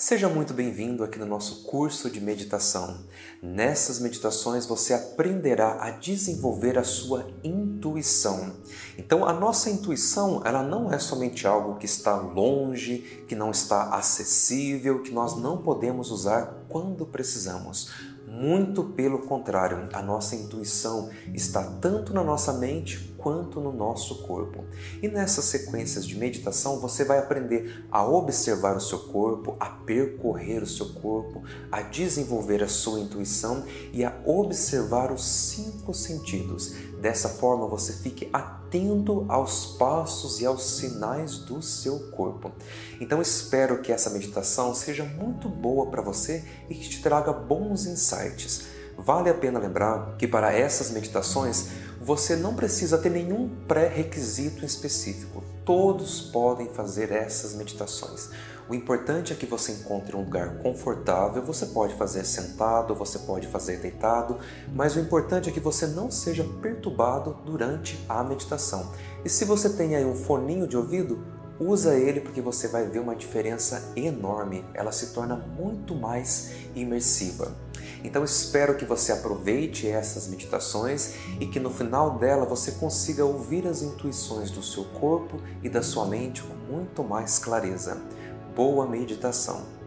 Seja muito bem-vindo aqui no nosso curso de meditação. Nessas meditações você aprenderá a desenvolver a sua intuição. Então, a nossa intuição, ela não é somente algo que está longe, que não está acessível, que nós não podemos usar quando precisamos. Muito pelo contrário, a nossa intuição está tanto na nossa mente quanto no nosso corpo. E nessas sequências de meditação você vai aprender a observar o seu corpo, a percorrer o seu corpo, a desenvolver a sua intuição e a observar os cinco sentidos. Dessa forma você fique atento aos passos e aos sinais do seu corpo. Então espero que essa meditação seja muito boa para você e que te traga bons insights. Vale a pena lembrar que para essas meditações você não precisa ter nenhum pré-requisito específico. Todos podem fazer essas meditações. O importante é que você encontre um lugar confortável. Você pode fazer sentado, você pode fazer deitado, mas o importante é que você não seja perturbado durante a meditação. E se você tem aí um foninho de ouvido, usa ele porque você vai ver uma diferença enorme. Ela se torna muito mais imersiva. Então espero que você aproveite essas meditações e que no final dela você consiga ouvir as intuições do seu corpo e da sua mente com muito mais clareza. Boa meditação!